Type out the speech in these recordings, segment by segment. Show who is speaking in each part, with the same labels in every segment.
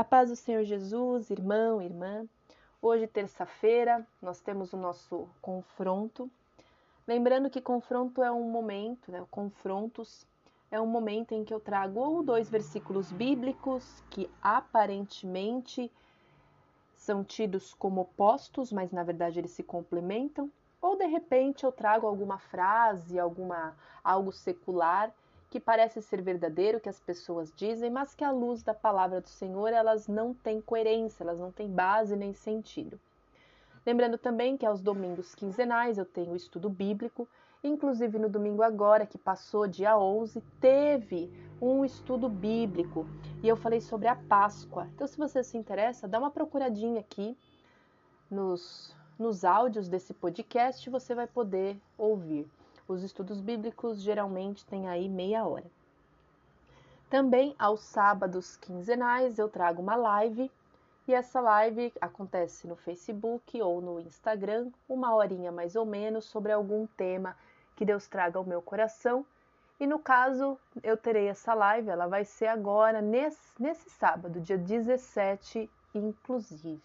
Speaker 1: A paz do Senhor Jesus, irmão, irmã. Hoje, terça-feira, nós temos o nosso confronto. Lembrando que confronto é um momento, né? Confrontos é um momento em que eu trago ou dois versículos bíblicos que aparentemente são tidos como opostos, mas na verdade eles se complementam, ou de repente eu trago alguma frase, alguma algo secular que parece ser verdadeiro, que as pessoas dizem, mas que à luz da palavra do Senhor elas não têm coerência, elas não têm base nem sentido. Lembrando também que aos domingos quinzenais eu tenho estudo bíblico, inclusive no domingo agora, que passou dia 11, teve um estudo bíblico e eu falei sobre a Páscoa. Então, se você se interessa, dá uma procuradinha aqui nos, nos áudios desse podcast, você vai poder ouvir. Os estudos bíblicos geralmente têm aí meia hora. Também aos sábados quinzenais eu trago uma live e essa live acontece no Facebook ou no Instagram, uma horinha mais ou menos, sobre algum tema que Deus traga ao meu coração. E no caso, eu terei essa live, ela vai ser agora, nesse, nesse sábado, dia 17, inclusive.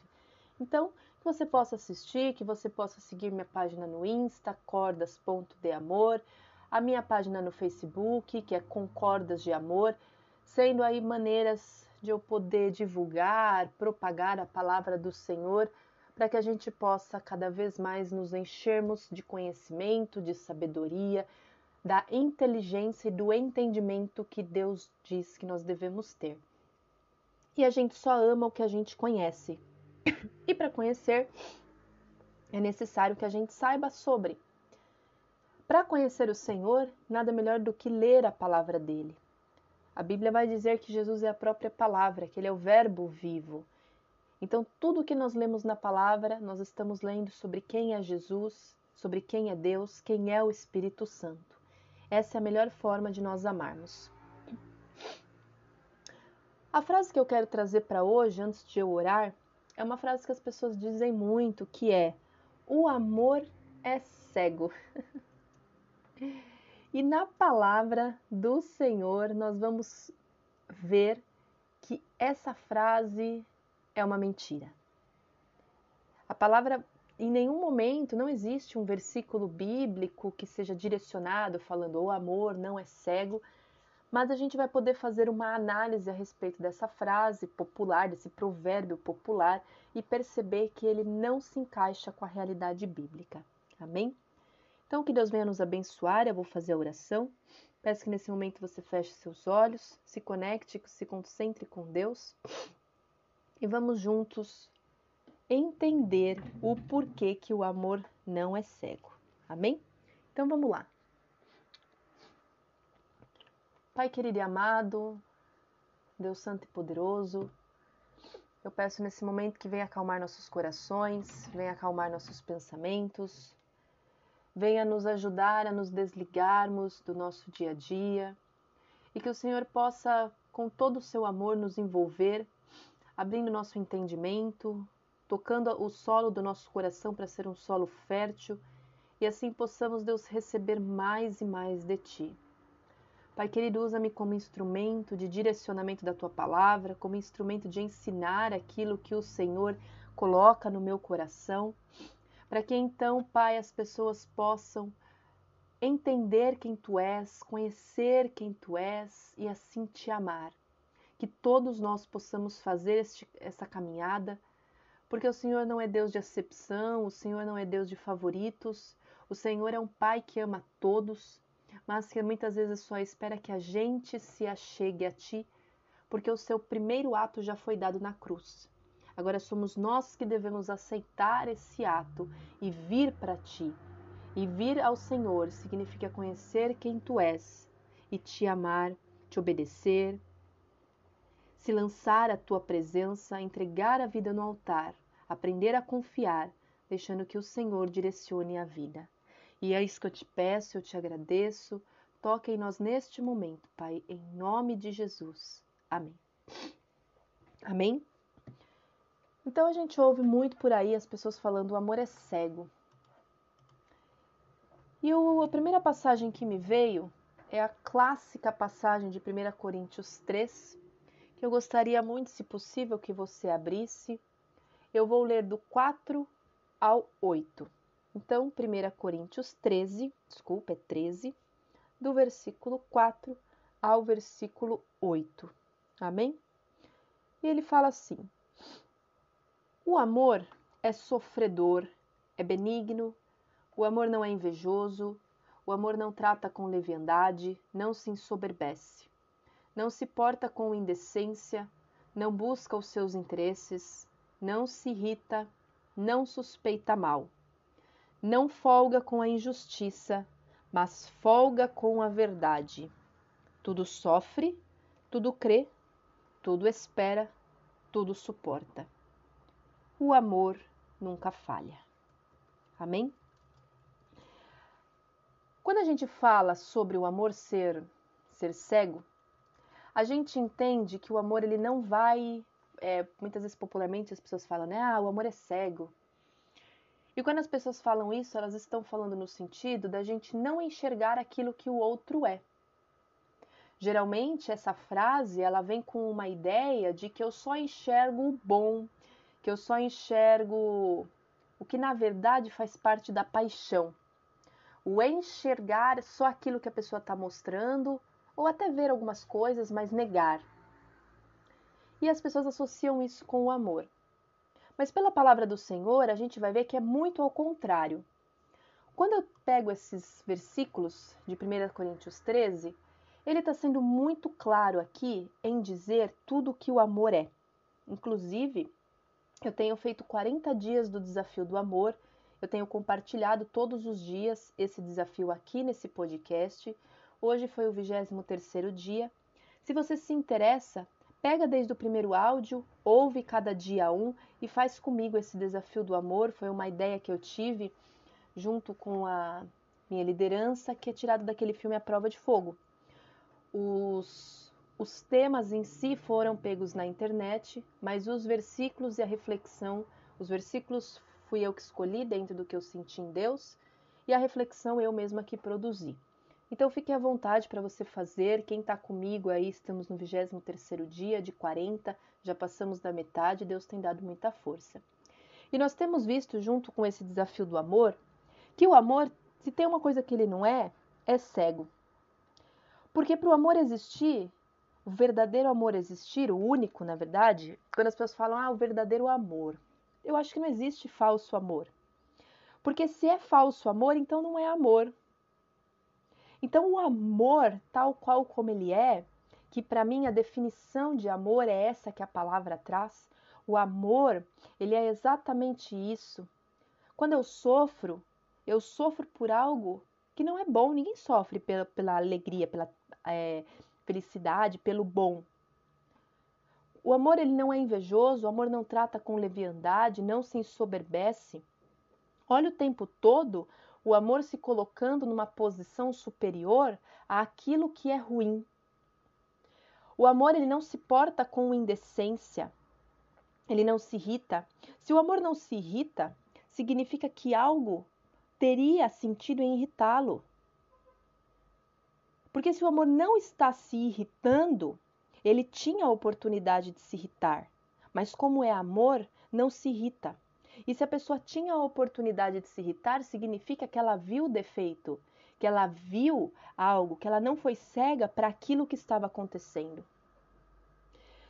Speaker 1: Então, que você possa assistir, que você possa seguir minha página no Insta, cordas.deamor, a minha página no Facebook, que é Concordas de Amor, sendo aí maneiras de eu poder divulgar, propagar a palavra do Senhor, para que a gente possa cada vez mais nos enchermos de conhecimento, de sabedoria, da inteligência e do entendimento que Deus diz que nós devemos ter. E a gente só ama o que a gente conhece, e para conhecer, é necessário que a gente saiba sobre. Para conhecer o Senhor, nada melhor do que ler a palavra dele. A Bíblia vai dizer que Jesus é a própria palavra, que ele é o Verbo vivo. Então, tudo que nós lemos na palavra, nós estamos lendo sobre quem é Jesus, sobre quem é Deus, quem é o Espírito Santo. Essa é a melhor forma de nós amarmos. A frase que eu quero trazer para hoje, antes de eu orar, é uma frase que as pessoas dizem muito, que é: o amor é cego. e na palavra do Senhor nós vamos ver que essa frase é uma mentira. A palavra em nenhum momento não existe um versículo bíblico que seja direcionado falando o amor não é cego, mas a gente vai poder fazer uma análise a respeito dessa frase popular, desse provérbio popular e perceber que ele não se encaixa com a realidade bíblica. Amém? Então, que Deus venha nos abençoar. Eu vou fazer a oração. Peço que nesse momento você feche seus olhos, se conecte, se concentre com Deus e vamos juntos entender o porquê que o amor não é cego. Amém? Então vamos lá. Pai querido e amado, Deus Santo e Poderoso, eu peço nesse momento que venha acalmar nossos corações, venha acalmar nossos pensamentos, venha nos ajudar a nos desligarmos do nosso dia a dia e que o Senhor possa, com todo o seu amor, nos envolver, abrindo nosso entendimento, tocando o solo do nosso coração para ser um solo fértil e assim possamos, Deus, receber mais e mais de Ti. Pai querido, usa-me como instrumento de direcionamento da tua palavra, como instrumento de ensinar aquilo que o Senhor coloca no meu coração, para que então, Pai, as pessoas possam entender quem tu és, conhecer quem tu és e assim te amar. Que todos nós possamos fazer este, essa caminhada, porque o Senhor não é Deus de acepção, o Senhor não é Deus de favoritos, o Senhor é um Pai que ama todos mas que muitas vezes só espera que a gente se achegue a Ti, porque o seu primeiro ato já foi dado na cruz. Agora somos nós que devemos aceitar esse ato e vir para Ti. E vir ao Senhor significa conhecer quem Tu és e te amar, te obedecer, se lançar à Tua presença, entregar a vida no altar, aprender a confiar, deixando que o Senhor direcione a vida. E é isso que eu te peço, eu te agradeço. Toque em nós neste momento, Pai, em nome de Jesus. Amém. Amém? Então a gente ouve muito por aí as pessoas falando o amor é cego. E o, a primeira passagem que me veio é a clássica passagem de 1 Coríntios 3, que eu gostaria muito, se possível, que você abrisse. Eu vou ler do 4 ao 8. Então, 1 Coríntios 13, desculpa, é 13, do versículo 4 ao versículo 8. Amém? E ele fala assim: O amor é sofredor, é benigno, o amor não é invejoso, o amor não trata com leviandade, não se ensoberbece, não se porta com indecência, não busca os seus interesses, não se irrita, não suspeita mal, não folga com a injustiça, mas folga com a verdade. Tudo sofre, tudo crê, tudo espera, tudo suporta. O amor nunca falha. Amém? Quando a gente fala sobre o amor ser ser cego, a gente entende que o amor ele não vai, é, muitas vezes popularmente as pessoas falam, né? Ah, o amor é cego. E quando as pessoas falam isso, elas estão falando no sentido da gente não enxergar aquilo que o outro é. Geralmente essa frase ela vem com uma ideia de que eu só enxergo o bom, que eu só enxergo o que na verdade faz parte da paixão. O enxergar só aquilo que a pessoa está mostrando, ou até ver algumas coisas, mas negar. E as pessoas associam isso com o amor. Mas pela palavra do Senhor, a gente vai ver que é muito ao contrário. Quando eu pego esses versículos de 1 Coríntios 13, ele está sendo muito claro aqui em dizer tudo o que o amor é. Inclusive, eu tenho feito 40 dias do desafio do amor eu tenho compartilhado todos os dias esse desafio aqui nesse podcast. Hoje foi o 23º dia. Se você se interessa, pega desde o primeiro áudio, ouve cada dia um e faz comigo esse desafio do amor. Foi uma ideia que eu tive junto com a minha liderança, que é tirado daquele filme A Prova de Fogo. Os, os temas em si foram pegos na internet, mas os versículos e a reflexão, os versículos fui eu que escolhi dentro do que eu senti em Deus e a reflexão eu mesma que produzi. Então fique à vontade para você fazer. Quem está comigo aí, estamos no 23º dia de 40, já passamos da metade, Deus tem dado muita força. E nós temos visto junto com esse desafio do amor, que o amor, se tem uma coisa que ele não é, é cego. Porque para o amor existir, o verdadeiro amor existir, o único, na verdade, quando as pessoas falam, ah, o verdadeiro amor, eu acho que não existe falso amor. Porque se é falso amor, então não é amor. Então o amor, tal qual como ele é, que para mim a definição de amor é essa que a palavra traz, o amor, ele é exatamente isso. Quando eu sofro, eu sofro por algo que não é bom. Ninguém sofre pela, pela alegria, pela é, felicidade, pelo bom. O amor ele não é invejoso, o amor não trata com leviandade, não se ensoberbece. Olha o tempo todo o amor se colocando numa posição superior àquilo que é ruim. O amor ele não se porta com indecência. Ele não se irrita. Se o amor não se irrita, significa que algo teria sentido em irritá-lo. Porque se o amor não está se irritando, ele tinha a oportunidade de se irritar, mas como é amor, não se irrita. E se a pessoa tinha a oportunidade de se irritar, significa que ela viu o defeito, que ela viu algo, que ela não foi cega para aquilo que estava acontecendo.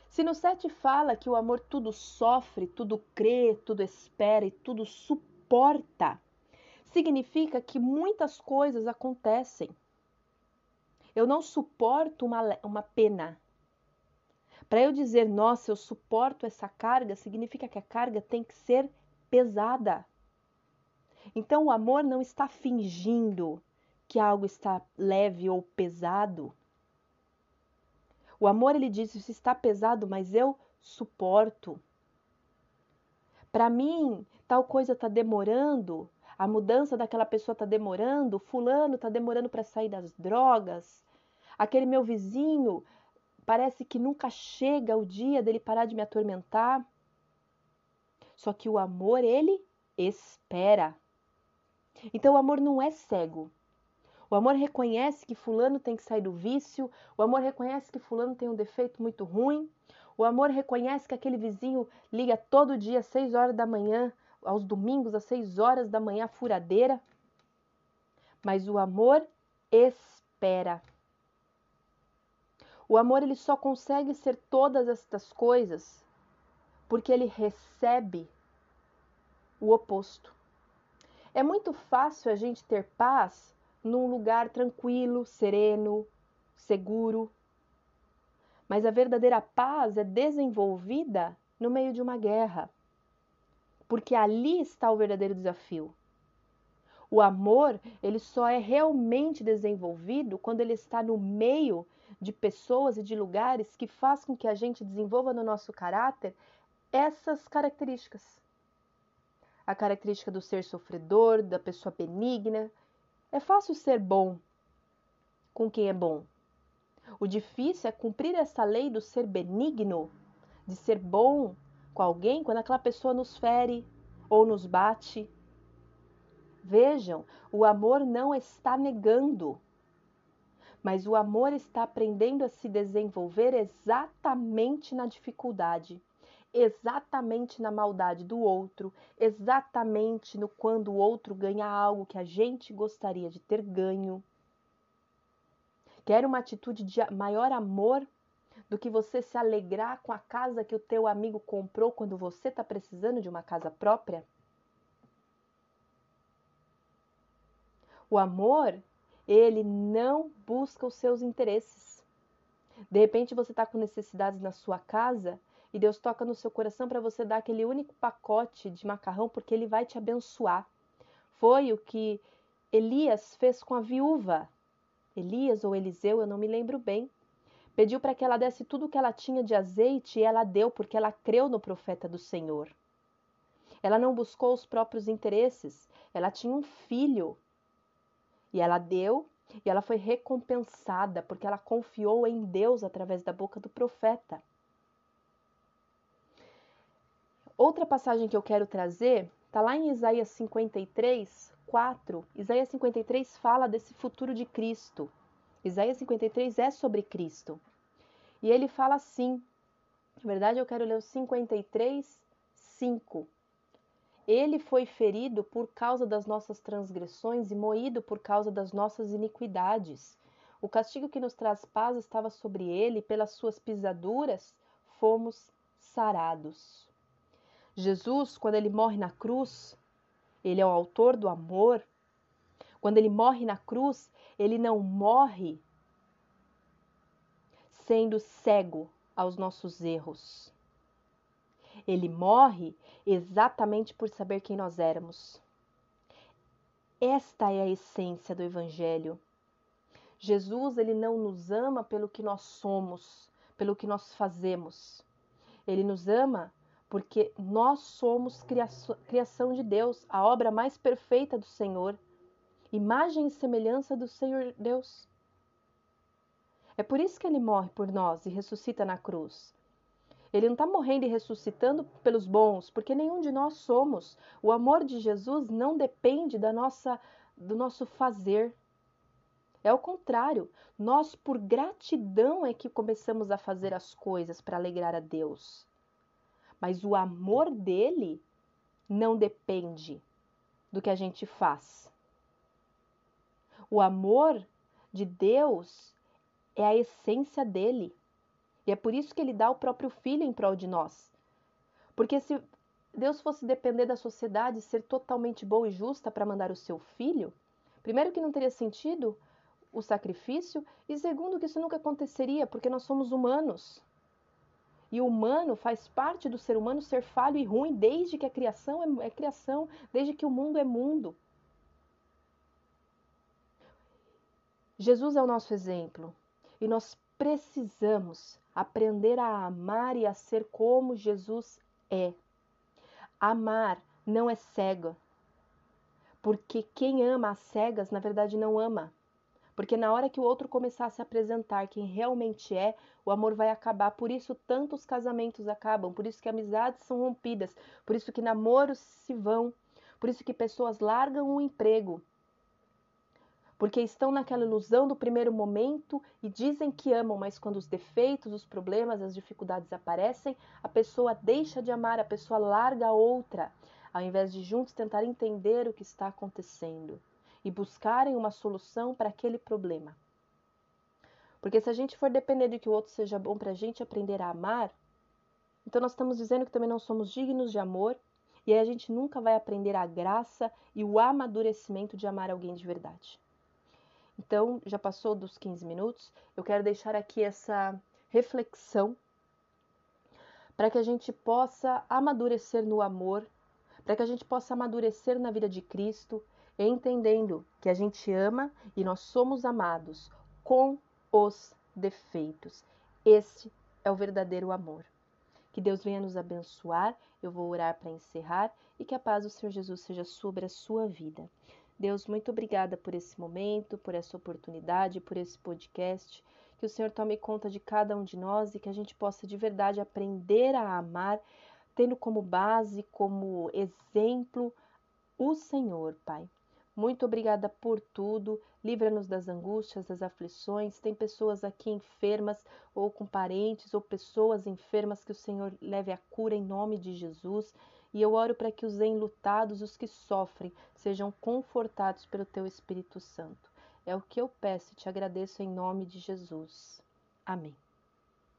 Speaker 1: Se no 7 fala que o amor tudo sofre, tudo crê, tudo espera e tudo suporta, significa que muitas coisas acontecem. Eu não suporto uma, uma pena, para eu dizer, nossa, eu suporto essa carga, significa que a carga tem que ser pesada. Então o amor não está fingindo que algo está leve ou pesado. O amor ele diz isso está pesado, mas eu suporto. Para mim, tal coisa está demorando, a mudança daquela pessoa está demorando, fulano está demorando para sair das drogas, aquele meu vizinho Parece que nunca chega o dia dele parar de me atormentar. Só que o amor, ele espera. Então o amor não é cego. O amor reconhece que fulano tem que sair do vício, o amor reconhece que fulano tem um defeito muito ruim, O amor reconhece que aquele vizinho liga todo dia às 6 horas da manhã, aos domingos às 6 horas da manhã, furadeira. Mas o amor espera. O amor ele só consegue ser todas estas coisas porque ele recebe o oposto. É muito fácil a gente ter paz num lugar tranquilo, sereno, seguro. Mas a verdadeira paz é desenvolvida no meio de uma guerra, porque ali está o verdadeiro desafio. O amor, ele só é realmente desenvolvido quando ele está no meio de pessoas e de lugares que faz com que a gente desenvolva no nosso caráter essas características. A característica do ser sofredor, da pessoa benigna. É fácil ser bom com quem é bom. O difícil é cumprir essa lei do ser benigno, de ser bom com alguém quando aquela pessoa nos fere ou nos bate. Vejam, o amor não está negando, mas o amor está aprendendo a se desenvolver exatamente na dificuldade, exatamente na maldade do outro, exatamente no quando o outro ganha algo que a gente gostaria de ter ganho. Quer uma atitude de maior amor do que você se alegrar com a casa que o teu amigo comprou quando você está precisando de uma casa própria? O amor, ele não busca os seus interesses. De repente você está com necessidades na sua casa e Deus toca no seu coração para você dar aquele único pacote de macarrão porque ele vai te abençoar. Foi o que Elias fez com a viúva Elias ou Eliseu, eu não me lembro bem, pediu para que ela desse tudo o que ela tinha de azeite e ela deu porque ela creu no profeta do Senhor. Ela não buscou os próprios interesses, ela tinha um filho e ela deu e ela foi recompensada porque ela confiou em Deus através da boca do profeta. Outra passagem que eu quero trazer está lá em Isaías 53, 4, Isaías 53 fala desse futuro de Cristo. Isaías 53 é sobre Cristo. E ele fala assim, na verdade eu quero ler o 53, 5. Ele foi ferido por causa das nossas transgressões e moído por causa das nossas iniquidades. O castigo que nos traz paz estava sobre ele, e pelas suas pisaduras fomos sarados. Jesus, quando ele morre na cruz, ele é o autor do amor. Quando ele morre na cruz, ele não morre sendo cego aos nossos erros. Ele morre exatamente por saber quem nós éramos. Esta é a essência do evangelho. Jesus, ele não nos ama pelo que nós somos, pelo que nós fazemos. Ele nos ama porque nós somos criação de Deus, a obra mais perfeita do Senhor, imagem e semelhança do Senhor Deus. É por isso que ele morre por nós e ressuscita na cruz. Ele não está morrendo e ressuscitando pelos bons, porque nenhum de nós somos. O amor de Jesus não depende da nossa, do nosso fazer. É o contrário, nós, por gratidão, é que começamos a fazer as coisas para alegrar a Deus mas o amor dele não depende do que a gente faz. O amor de Deus é a essência dele. E é por isso que ele dá o próprio filho em prol de nós. Porque se Deus fosse depender da sociedade ser totalmente boa e justa para mandar o seu filho, primeiro que não teria sentido o sacrifício, e segundo que isso nunca aconteceria, porque nós somos humanos. E humano faz parte do ser humano ser falho e ruim desde que a criação é, é criação, desde que o mundo é mundo. Jesus é o nosso exemplo e nós precisamos aprender a amar e a ser como Jesus é. Amar não é cega, porque quem ama às cegas, na verdade, não ama. Porque na hora que o outro começar a se apresentar quem realmente é, o amor vai acabar. Por isso tantos casamentos acabam, por isso que amizades são rompidas, por isso que namoros se vão, por isso que pessoas largam o emprego. porque estão naquela ilusão do primeiro momento e dizem que amam, mas quando os defeitos, os problemas, as dificuldades aparecem, a pessoa deixa de amar, a pessoa larga a outra, ao invés de juntos tentar entender o que está acontecendo e buscarem uma solução para aquele problema. Porque se a gente for depender de que o outro seja bom para a gente aprender a amar, então nós estamos dizendo que também não somos dignos de amor e aí a gente nunca vai aprender a graça e o amadurecimento de amar alguém de verdade. Então, já passou dos 15 minutos, eu quero deixar aqui essa reflexão para que a gente possa amadurecer no amor, para que a gente possa amadurecer na vida de Cristo, entendendo que a gente ama e nós somos amados com os defeitos. Esse é o verdadeiro amor. Que Deus venha nos abençoar. Eu vou orar para encerrar e que a paz do Senhor Jesus seja sobre a sua vida. Deus, muito obrigada por esse momento, por essa oportunidade, por esse podcast. Que o Senhor tome conta de cada um de nós e que a gente possa de verdade aprender a amar, tendo como base, como exemplo, o Senhor, Pai. Muito obrigada por tudo. Livra-nos das angústias, das aflições. Tem pessoas aqui enfermas, ou com parentes, ou pessoas enfermas, que o Senhor leve a cura em nome de Jesus. E eu oro para que os enlutados, os que sofrem, sejam confortados pelo teu Espírito Santo. É o que eu peço e te agradeço em nome de Jesus. Amém.